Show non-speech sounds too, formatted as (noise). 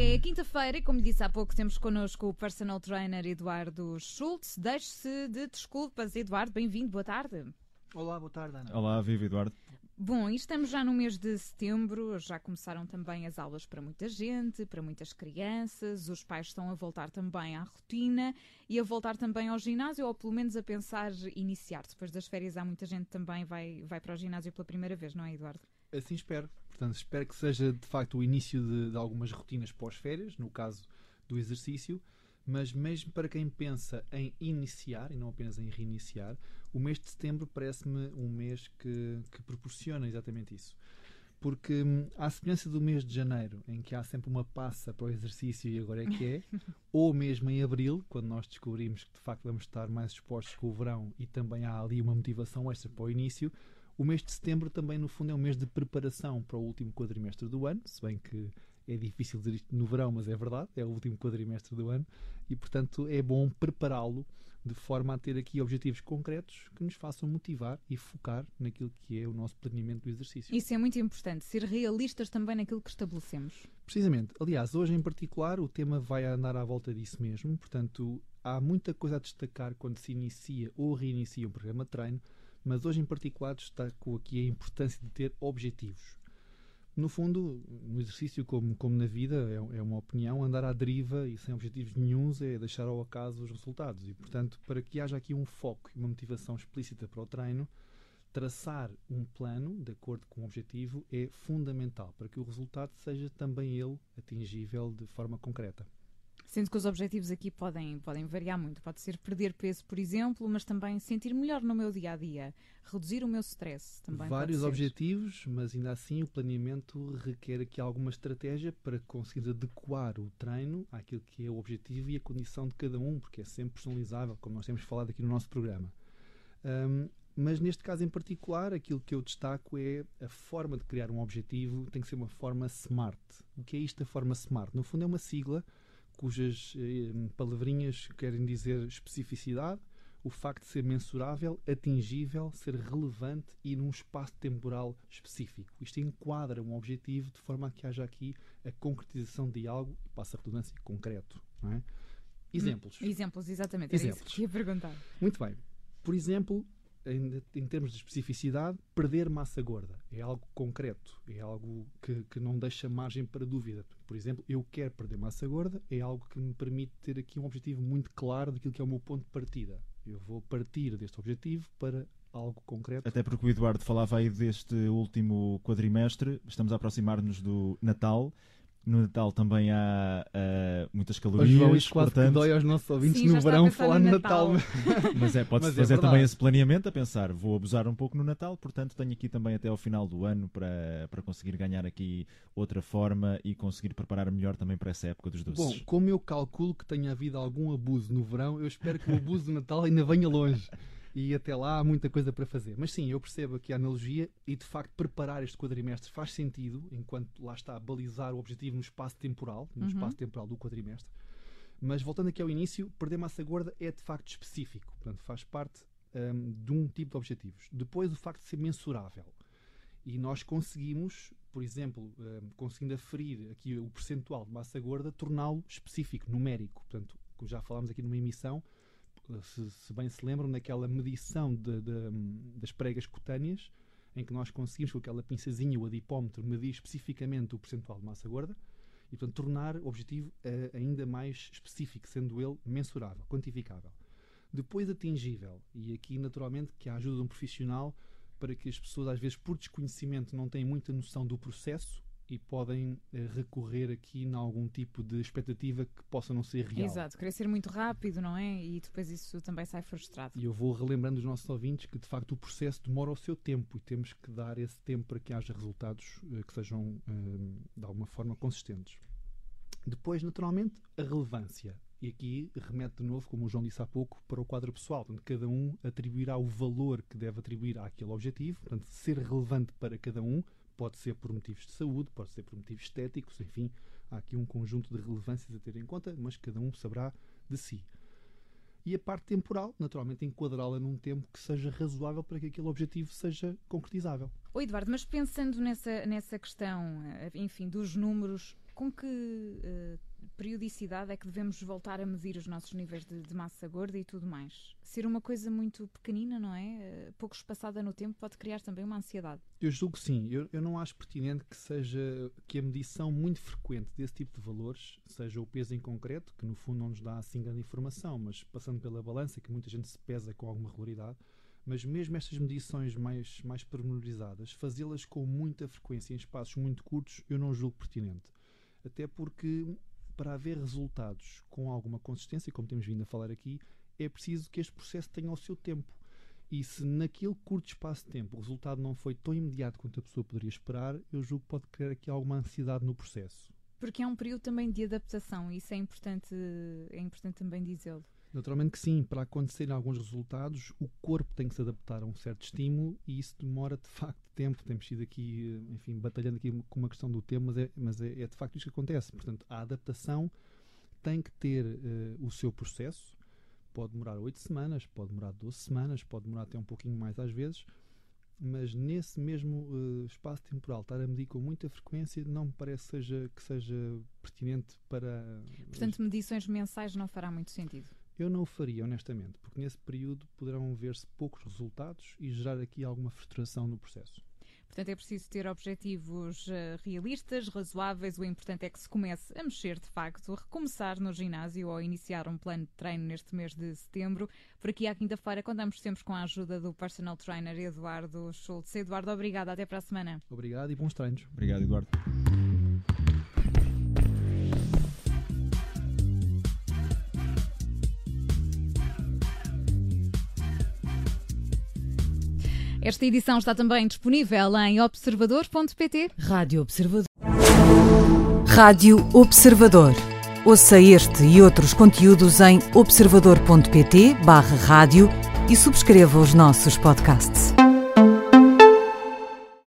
É quinta-feira e, como disse há pouco, temos connosco o personal trainer Eduardo Schultz. Deixe-se de desculpas. Eduardo, bem-vindo, boa tarde. Olá, boa tarde, Ana. Olá, viva Eduardo. Bom, e estamos já no mês de setembro, já começaram também as aulas para muita gente, para muitas crianças, os pais estão a voltar também à rotina e a voltar também ao ginásio, ou pelo menos a pensar iniciar. Depois das férias há muita gente também vai, vai para o ginásio pela primeira vez, não é, Eduardo? Assim espero. Portanto, espero que seja de facto o início de, de algumas rotinas pós-férias, no caso do exercício, mas mesmo para quem pensa em iniciar e não apenas em reiniciar, o mês de setembro parece-me um mês que, que proporciona exatamente isso. Porque hum, à semelhança do mês de janeiro, em que há sempre uma passa para o exercício e agora é que é, (laughs) ou mesmo em abril, quando nós descobrimos que de facto vamos estar mais expostos com o verão e também há ali uma motivação extra para o início, o mês de setembro também, no fundo, é um mês de preparação para o último quadrimestre do ano, se bem que é difícil dizer isto no verão, mas é verdade, é o último quadrimestre do ano e, portanto, é bom prepará-lo de forma a ter aqui objetivos concretos que nos façam motivar e focar naquilo que é o nosso planeamento do exercício. Isso é muito importante, ser realistas também naquilo que estabelecemos. Precisamente. Aliás, hoje em particular o tema vai andar à volta disso mesmo, portanto, há muita coisa a destacar quando se inicia ou reinicia um programa de treino, mas hoje em particular destaco aqui a importância de ter objetivos no fundo, no exercício, como, como na vida, é, é, uma opinião, andar à deriva e sem objetivos nenhums é deixar ao acaso os resultados. E, portanto, para que haja aqui um foco e uma motivação explícita para o treino, traçar um plano de acordo com o objetivo é fundamental para que o resultado seja também ele atingível de forma concreta. Sendo que os objetivos aqui podem, podem variar muito. Pode ser perder peso, por exemplo, mas também sentir melhor no meu dia a dia, reduzir o meu stress também. Vários objetivos, mas ainda assim o planeamento requer aqui alguma estratégia para conseguir adequar o treino àquilo que é o objetivo e a condição de cada um, porque é sempre personalizável, como nós temos falado aqui no nosso programa. Um, mas neste caso em particular, aquilo que eu destaco é a forma de criar um objetivo tem que ser uma forma smart. O que é isto da forma smart? No fundo, é uma sigla cujas eh, palavrinhas querem dizer especificidade, o facto de ser mensurável, atingível, ser relevante e num espaço temporal específico. Isto enquadra um objetivo de forma a que haja aqui a concretização de algo, e passa a redundância, concreto. É? Exemplos. Hum, exemplos, exatamente. Exemplos. Era isso que ia perguntar. Muito bem. Por exemplo, em, em, termos de especificidade, perder massa gorda. É algo concreto, é algo que, que não deixa margem para dúvida. Por exemplo, eu quero perder massa gorda, é algo que me permite ter aqui um objetivo muito claro daquilo que é o meu ponto de partida. Eu vou partir deste objetivo para algo concreto. Até porque o Eduardo falava aí deste último quadrimestre, estamos a aproximar-nos do Natal no Natal também há uh, muitas calorias. João, isso quase portanto... que dói aos nossos ouvintes Sim, no verão falar no Natal. Natal. (laughs) Mas é, pode-se fazer é também esse planeamento a pensar, vou abusar um pouco no Natal, portanto tenho aqui também até ao final do ano para, para conseguir ganhar aqui outra forma e conseguir preparar melhor também para essa época dos doces. Bom, como eu calculo que tenha havido algum abuso no verão, eu espero que o abuso do Natal ainda venha longe e até lá há muita coisa para fazer. Mas sim, eu percebo aqui a analogia e de facto preparar este quadrimestre faz sentido, enquanto lá está a balizar o objetivo no espaço temporal, no uhum. espaço temporal do quadrimestre. Mas voltando aqui ao início, perder massa gorda é de facto específico, portanto faz parte um, de um tipo de objetivos. Depois o facto de ser mensurável. E nós conseguimos, por exemplo, um, conseguindo aferir aqui o percentual de massa gorda, torná-lo específico, numérico. Portanto, como já falámos aqui numa emissão, se, se, bem se lembram, naquela medição de, de, das pregas cutâneas, em que nós conseguimos, com aquela pinçazinha, o adipómetro, medir especificamente o percentual de massa gorda e, portanto, tornar o objetivo uh, ainda mais específico, sendo ele mensurável, quantificável. Depois, atingível, e aqui, naturalmente, que a ajuda de um profissional para que as pessoas, às vezes, por desconhecimento, não têm muita noção do processo e podem eh, recorrer aqui em algum tipo de expectativa que possa não ser real. Exato, querer ser muito rápido, não é? E depois isso também sai frustrado. E eu vou relembrando os nossos ouvintes que de facto o processo demora o seu tempo e temos que dar esse tempo para que haja resultados uh, que sejam uh, de alguma forma consistentes. Depois, naturalmente, a relevância. E aqui remete de novo, como o João disse há pouco, para o quadro pessoal. Portanto, cada um atribuirá o valor que deve atribuir àquele objetivo, portanto, ser relevante para cada um, Pode ser por motivos de saúde, pode ser por motivos estéticos, enfim, há aqui um conjunto de relevâncias a ter em conta, mas cada um saberá de si. E a parte temporal, naturalmente, enquadrá-la num tempo que seja razoável para que aquele objetivo seja concretizável. Oi, Eduardo, mas pensando nessa, nessa questão, enfim, dos números, com que uh, periodicidade é que devemos voltar a medir os nossos níveis de, de, massa gorda e tudo mais? Ser uma coisa muito pequenina, não é? Uh, pouco espaçada no tempo pode criar também uma ansiedade. Eu julgo que sim. Eu, eu não acho pertinente que seja que a medição muito frequente desse tipo de valores, seja o peso em concreto, que no fundo não nos dá assim grande informação, mas passando pela balança, que muita gente se pesa com alguma regularidade, mas mesmo estas medições mais, mais pormenorizadas, fazê-las com muita frequência em espaços muito curtos, eu não julgo pertinente. Até porque para haver resultados com alguma consistência, como temos vindo a falar aqui, é preciso que este processo tenha o seu tempo. E se naquele curto espaço de tempo o resultado não foi tão imediato quanto a pessoa poderia esperar, eu julgo que pode criar aqui alguma ansiedade no processo. Porque é um período também de adaptação, isso é importante, é importante também dizê-lo. Naturalmente que sim, para acontecerem alguns resultados, o corpo tem que se adaptar a um certo estímulo e isso demora de facto tempo. Temos sido aqui, enfim, batalhando aqui com uma questão do tempo, mas é, mas é, é de facto isto que acontece. Portanto, a adaptação tem que ter uh, o seu processo. Pode demorar 8 semanas, pode demorar 12 semanas, pode demorar até um pouquinho mais às vezes, mas nesse mesmo uh, espaço temporal estar a medir com muita frequência não me parece seja, que seja pertinente para. Portanto, medições mensais não fará muito sentido. Eu não o faria, honestamente, porque nesse período poderão ver-se poucos resultados e gerar aqui alguma frustração no processo. Portanto, é preciso ter objetivos uh, realistas, razoáveis. O importante é que se comece a mexer de facto, a recomeçar no ginásio ou iniciar um plano de treino neste mês de setembro. Por aqui à quinta-feira contamos sempre com a ajuda do personal trainer Eduardo Schultz. Eduardo, obrigado. Até para a semana. Obrigado e bons treinos. Obrigado, Eduardo. Esta edição está também disponível em observador.pt. Rádio Observador. Rádio Observador. Ouça este e outros conteúdos em observador.pt/barra rádio e subscreva os nossos podcasts.